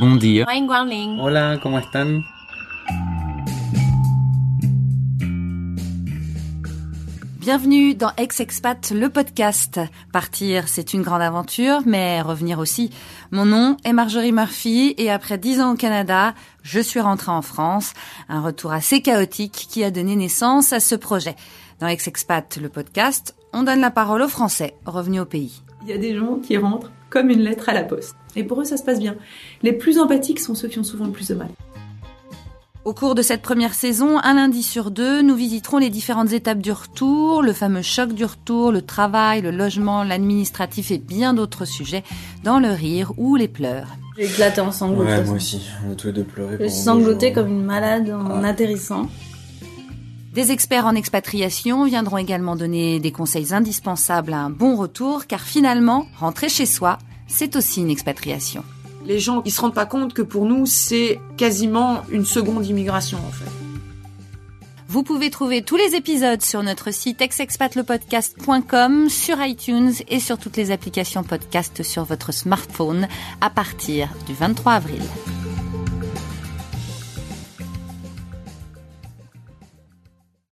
Bon dia. Hola, ¿cómo están? Bienvenue dans Ex-Expat, le podcast. Partir, c'est une grande aventure, mais revenir aussi. Mon nom est Marjorie Murphy et après dix ans au Canada, je suis rentrée en France. Un retour assez chaotique qui a donné naissance à ce projet. Dans Ex-Expat, le podcast, on donne la parole aux Français revenus au pays. Il y a des gens qui rentrent comme une lettre à la poste. Et pour eux, ça se passe bien. Les plus empathiques sont ceux qui ont souvent le plus de mal. Au cours de cette première saison, un lundi sur deux, nous visiterons les différentes étapes du retour, le fameux choc du retour, le travail, le logement, l'administratif et bien d'autres sujets, dans le rire ou les pleurs. J'ai éclaté en sanglots. Ouais, moi aussi. On a tous les deux pleuré. J'ai sangloté comme une malade en Ah. atterrissant. Des experts en expatriation viendront également donner des conseils indispensables à un bon retour, car finalement, rentrer chez soi, c'est aussi une expatriation. Les gens, ils se rendent pas compte que pour nous, c'est quasiment une seconde immigration, en fait. Vous pouvez trouver tous les épisodes sur notre site exexpatlepodcast.com, sur iTunes et sur toutes les applications podcast sur votre smartphone à partir du 23 avril.